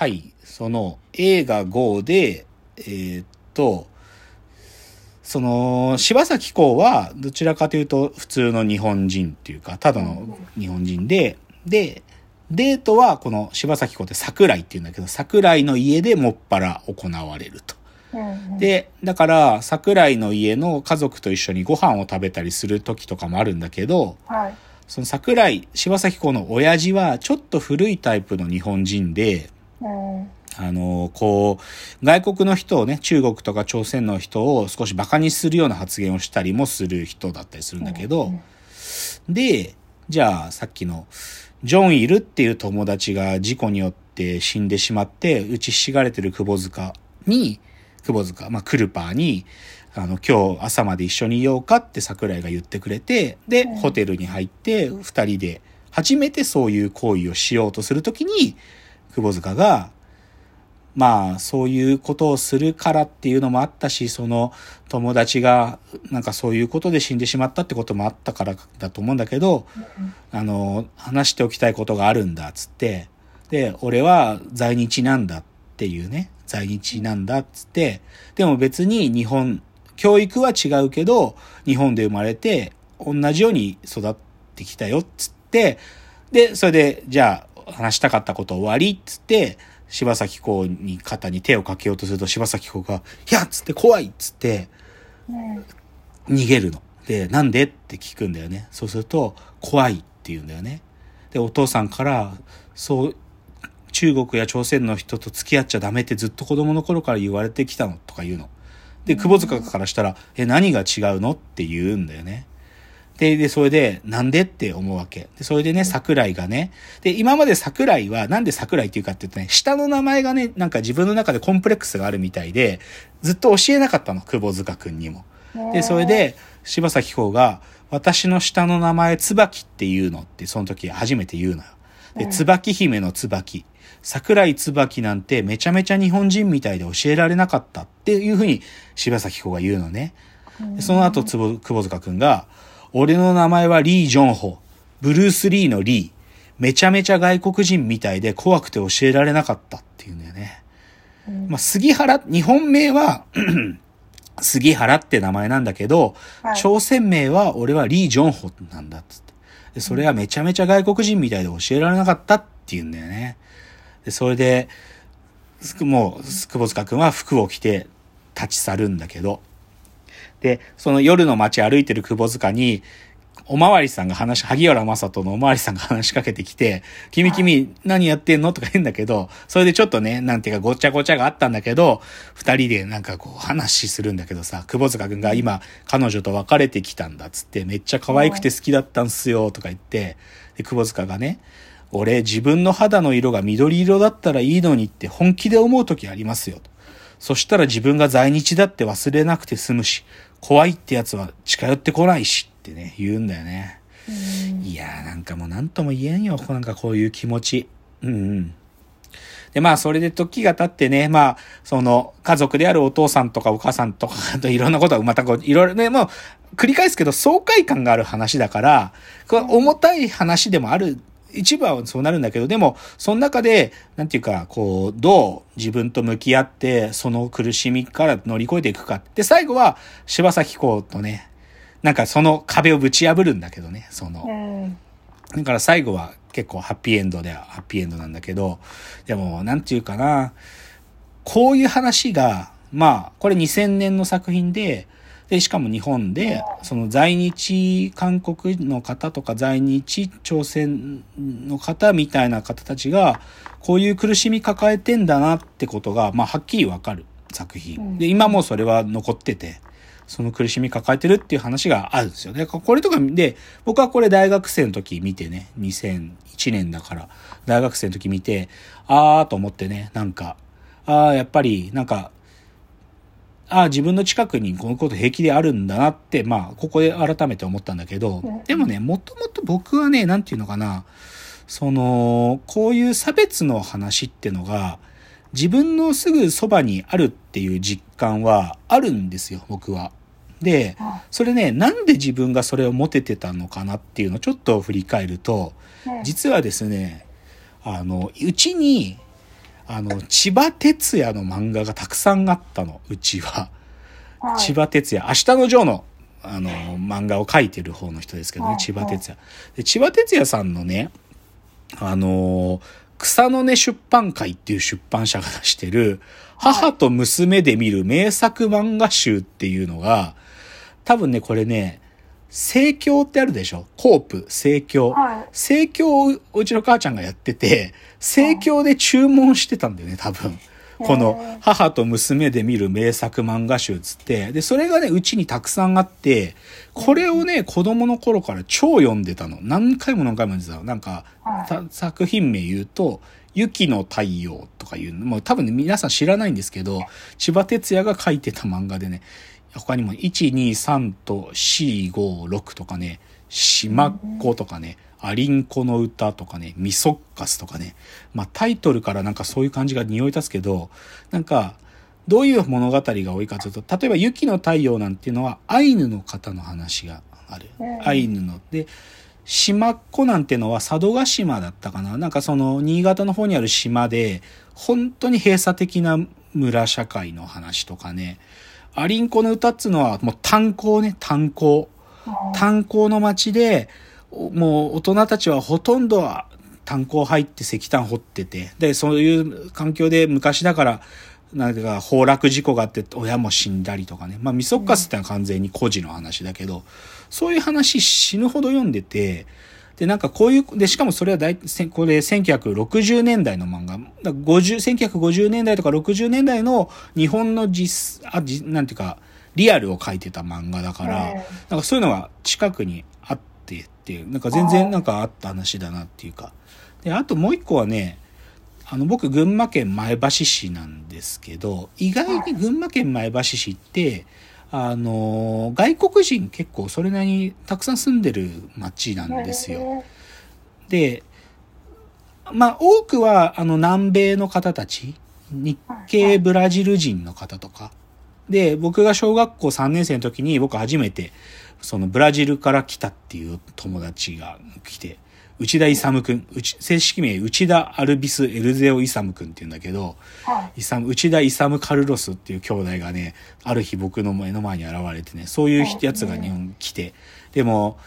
はい、その映画 GO で、えーっと、その、柴咲コウはどちらかというと普通の日本人っていうか、ただの日本人で、で、デートはこの柴咲コウって桜井っていうんだけど、桜井の家でもっぱら行われると。うん、で、だから桜井の家の家族と一緒にご飯を食べたりする時とかもあるんだけど、はい。その桜井、柴咲コウの親父はちょっと古いタイプの日本人で、うん。あの、こう、外国の人をね、中国とか朝鮮の人を少し馬鹿にするような発言をしたりもする人だったりするんだけど、で、じゃあさっきの、ジョンイルっていう友達が事故によって死んでしまって、打ちひしがれてる窪塚に、窪塚、まあ、クルパーに、あの、今日朝まで一緒にいようかって桜井が言ってくれて、で、うんホテルに入って、二人で、初めてそういう行為をしようとするときに、窪塚が、まあ、そういうことをするからっていうのもあったし、その友達が、なんかそういうことで死んでしまったってこともあったからだと思うんだけど、あの、話しておきたいことがあるんだ、つって。で、俺は在日なんだっていうね、在日なんだ、つって。でも別に日本、教育は違うけど、日本で生まれて、同じように育ってきたよ、つって。で、それで、じゃあ、話したかったこと終わり、つって、柴咲コウに肩に手をかけようとすると、柴咲コウが、いやっつって怖いっつって、うん。逃げるの。で、なんでって聞くんだよね。そうすると、怖いって言うんだよね。で、お父さんから、そう、中国や朝鮮の人と付き合っちゃダメってずっと子供の頃から言われてきたのとか言うの。で、窪塚からしたら、え、何が違うのって言うんだよね。で、で、それで、なんでって思うわけ。で、それでね、桜井がね、で、今まで桜井は、なんで桜井っていうかって言うとね、下の名前がね、なんか自分の中でコンプレックスがあるみたいで、ずっと教えなかったの、窪塚くんにも。で、それで、柴咲コウが、私の下の名前、椿っていうのって、その時初めて言うのよ。で、うん椿姫の椿。桜井椿なんてめちゃめちゃ日本人みたいで教えられなかったっていうふうに柴咲コウが言うのね。でその後、つぼ、久保塚くんが、俺の名前はリー・ジョンホ。ブルース・リーのリー。めちゃめちゃ外国人みたいで怖くて教えられなかったっていうんだよね。うんまあ、杉原、日本名は、杉原って名前なんだけど、はい朝鮮名は俺はリー・ジョンホなんだっつって。で、それはめちゃめちゃ外国人みたいで教えられなかったって言うんだよね。で、それで、すもう、久保塚くんは服を着て立ち去るんだけど、で、その夜の街歩いてる久保塚に、おまわりさんが話、萩原正人のおまわりさんが話しかけてきて、君君何やってんの？とか言うんだけど、それでちょっとね、なんていうかごちゃごちゃがあったんだけど、二人でなんかこう話するんだけどさ、久保塚くんが今彼女と別れてきたんだっつって、めっちゃ可愛くて好きだったんすよとか言って、で、久保塚がね、俺自分の肌の色が緑色だったらいいのにって本気で思う時ありますよと。そしたら自分が在日だって忘れなくて済むし、怖いってやつは近寄ってこないしってね、言うんだよね。うんいやーなんかもう何とも言えんよ。なんかこういう気持ち。うんうん。で、まあ、それで時が経ってね、まあ、その、家族であるお父さんとかお母さんとか、あといろんなことはまたこう、いろいろね、もう、繰り返すけど、爽快感がある話だから、これ重たい話でもある、一部はそうなるんだけど、でも、その中で、なんていうか、こう、どう自分と向き合って、その苦しみから乗り越えていくか。で、最後は、柴咲コウとね、なんかその壁をぶち破るんだけどね、その、うんだから最後は結構ハッピーエンドではハッピーエンドなんだけど、でも、なんていうかな、こういう話が、まあ、これ2000年の作品で、で、しかも日本で、その在日韓国の方とか在日朝鮮の方みたいな方たちが、こういう苦しみ抱えてんだなってことが、まあ、はっきりわかる作品。で、今もそれは残ってて、その苦しみ抱えてるっていう話があるんですよね。これとかで、僕はこれ大学生の時見てね、2001年だから、大学生の時見て、あーと思ってね、なんか、あーやっぱり、なんか、ああ、自分の近くにこのこと平気であるんだなって、まあ、ここで改めて思ったんだけどうん、でもね、もともと僕はね、なんていうのかな、その、こういう差別の話ってのが、自分のすぐそばにあるっていう実感はあるんですよ、僕は。で、あ。それね、なんで自分がそれを持ててたのかなっていうのをちょっと振り返ると、うん実はですね、あの、うちに、あの、千葉哲也の漫画がたくさんあったの、うちは。はい。千葉哲也、明日のジョーの、あの、漫画を描いてる方の人ですけどねは、い千葉哲也。で、千葉哲也さんのね、あの、草の根出版会っていう出版社が出してる、母と娘で見る名作漫画集っていうのが、多分ね、これね、盛況ってあるでしょ？コープ、盛況。はい。盛況をうちの母ちゃんがやってて、盛況で注文してたんだよね、多分。この母と娘で見る名作漫画集つって。で、それがね、うちにたくさんあって、これをね、子供の頃から超読んでたの。何回も何回も読んでたの。なんか、た作品名言うと、雪の太陽とかいうの、もう多分ね、皆さん知らないんですけど、千葉哲也が書いてた漫画でね、他にも1、2、3と4、5、6とかね、島っ子とかね、アリンコの歌とかね、ミソッカスとかね、まあタイトルからなんかそういう感じが匂い立つけど、なんか、どういう物語が多いかというと、例えば雪の太陽なんていうのはアイヌの方の話があるうん。アイヌの。で、島っ子なんてのは佐渡島だったかななんかその新潟の方にある島で、本当に閉鎖的な村社会の話とかね。アリンコの歌っつうのはもう炭鉱ね、炭鉱。炭鉱の町で、おもう大人たちはほとんどは炭鉱入って石炭掘ってて、で、そういう環境で昔だから、なんか、崩落事故があって親も死んだりとかね。まあ、ミソッカスってのは完全に孤児の話だけど、そういう話死ぬほど読んでて、で、なんかこういう、で、しかもそれは大、これ1960年代の漫画。だから50、1950年代とか60年代の日本の実、あ、じなんていうか、リアルを書いてた漫画だから、うんなんかそういうのが近くにあってっていう、なんか全然なんかあった話だなっていうか。で、あともう一個はね、あの、僕、群馬県前橋市なんですけど、意外に群馬県前橋市って、あの、外国人結構それなりにたくさん住んでる町なんですよ。で、まあ、多くは、あの、南米の方たち、日系ブラジル人の方とか。で、僕が小学校3年生の時に僕初めて、そのブラジルから来たっていう友達が来て、内田勇くん、正式名内田アルビス・エルゼオ・イサムくんって言うんだけど、はい。イサム内田勇カルロスっていう兄弟がね、ある日僕の目の前に現れてね、そういうやつが日本に来て、でも、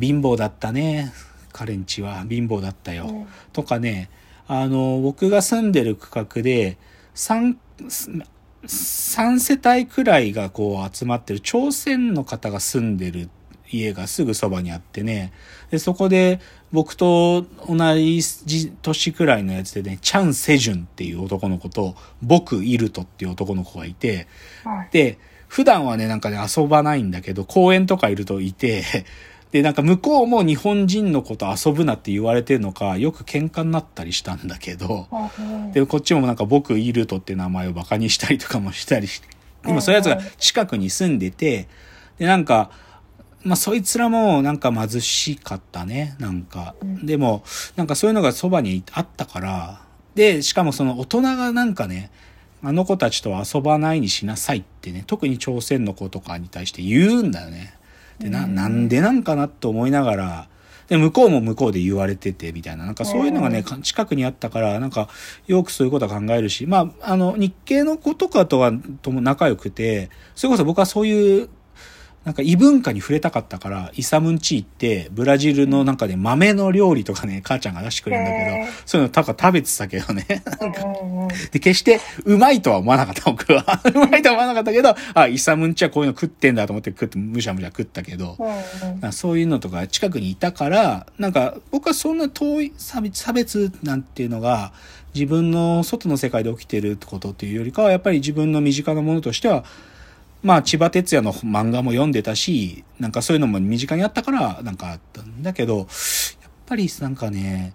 貧乏だったね。彼んちは貧乏だったよ。うんとかね、あの、僕が住んでる区画で、3、三世帯くらいがこう集まってる朝鮮の方が住んでる家がすぐそばにあってね、で、そこで僕と同じ年くらいのやつでね、チャン・セジュンっていう男の子と、僕・イルトっていう男の子がいて、はい。で、普段はね、なんかね、遊ばないんだけど、公園とかいるといて、で、なんか向こうも日本人の子と遊ぶなって言われてるのか、よく喧嘩になったりしたんだけど、うんで、こっちもなんか僕イルトって名前をバカにしたりとかもしたりして、でもそういうやつが近くに住んでて、で、なんか、まあそいつらもなんか貧しかったね、なんか。でも、なんかそういうのがそばにあったから、で、しかもその大人がなんかね、あの子たちとは遊ばないにしなさいってね、特に朝鮮の子とかに対して言うんだよね。で、な、なんでなんかなって思いながら、で、向こうも向こうで言われてて、みたいな。なんかそういうのがね、か近くにあったから、なんか、よくそういうことは考えるし、まあ、あの、日系の子とかとは、とも仲良くて、それこそ僕はそういう、なんか異文化に触れたかったから、イサムンチーって、ブラジルのなんかね、豆の料理とかね、母ちゃんが出してくれるんだけどそういうのたか食べてたけどね。で、決してうまいとは思わなかった、僕は。うまいとは思わなかったけど、あ、イサムンチはこういうの食ってんだと思って食って、むしゃむしゃ食ったけど、そういうのとか近くにいたから、なんか僕はそんな遠い差別差別なんていうのが自分の外の世界で起きてることっていうよりかはやっぱり自分の身近なものとしては、まあ千葉哲也の漫画も読んでたし、なんかそういうのも身近にあったからなんかあったんだけど、やっぱりなんかね、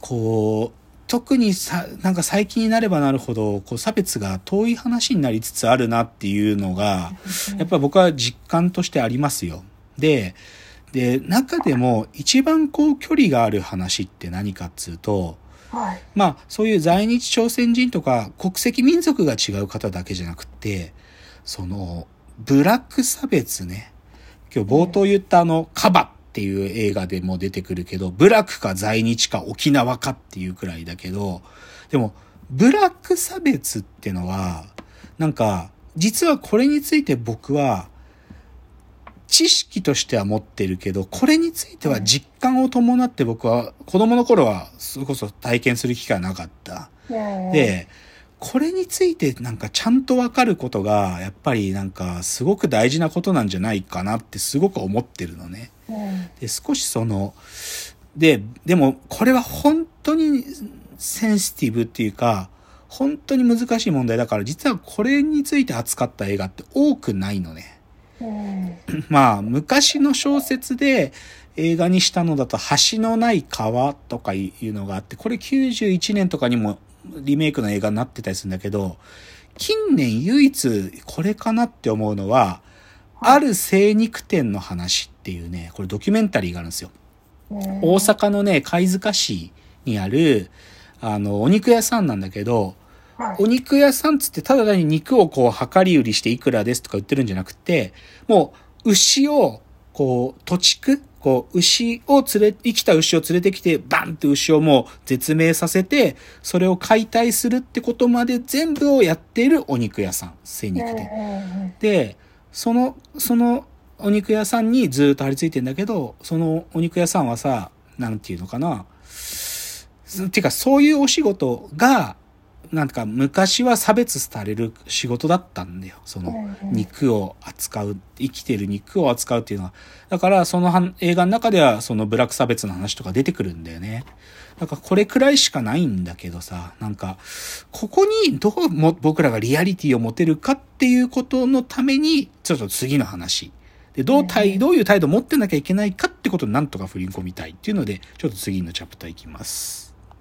こう、特にさ、なんか最近になればなるほど、こう差別が遠い話になりつつあるなっていうのが、やっぱ僕は実感としてありますよ。で、で、中でも一番こう距離がある話って何かっつうと、はい。まあそういう在日朝鮮人とか国籍民族が違う方だけじゃなくって、そのブラック差別ね。今日冒頭言ったあのカバっていう映画でも出てくるけど、ブラックか在日か沖縄かっていうくらいだけど、でもブラック差別ってのは、なんか、実はこれについて僕は、知識としては持ってるけど、これについては実感を伴って僕は子供の頃はそれこそ体験する機会はなかった。うん、で、これについてなんかちゃんとわかることが、やっぱりなんかすごく大事なことなんじゃないかなってすごく思ってるのね。うん、で、少しその、で、でもこれは本当にセンシティブっていうか、本当に難しい問題だから、実はこれについて扱った映画って多くないのね。うん、まあ、昔の小説で映画にしたのだと、橋のない川とかいうのがあって、これ91年とかにもリメイクの映画になってたりするんだけど、近年唯一これかなって思うのは、ある精肉店の話っていうね、これドキュメンタリーがあるんですよ。うん、大阪のね、貝塚市にある、あの、お肉屋さんなんだけど、はい。お肉屋さんつってただ単に肉をこう量り売りしていくらですとか売ってるんじゃなくて、もう牛をこう土地区、こう牛を連れ、生きた牛を連れてきてバンって牛をもう絶命させて、それを解体するってことまで全部をやっているお肉屋さん、精肉店。うんで、その、そのお肉屋さんにずっと張り付いてんだけど、そのお肉屋さんはさ、なんていうのかな。ていうか、そういうお仕事が、なんか昔は差別される仕事だったんだよ。その肉を扱う、生きてる肉を扱うっていうのは。だからそのは映画の中ではそのブラック差別の話とか出てくるんだよね。なんかこれくらいしかないんだけどさ、なんか、ここにどうも僕らがリアリティを持てるかっていうことのために、ちょっと次の話。で、どう態、どういう態度を持ってなきゃいけないかってことになんとか振り込みたいっていうので、ちょっと次のチャプターいきます。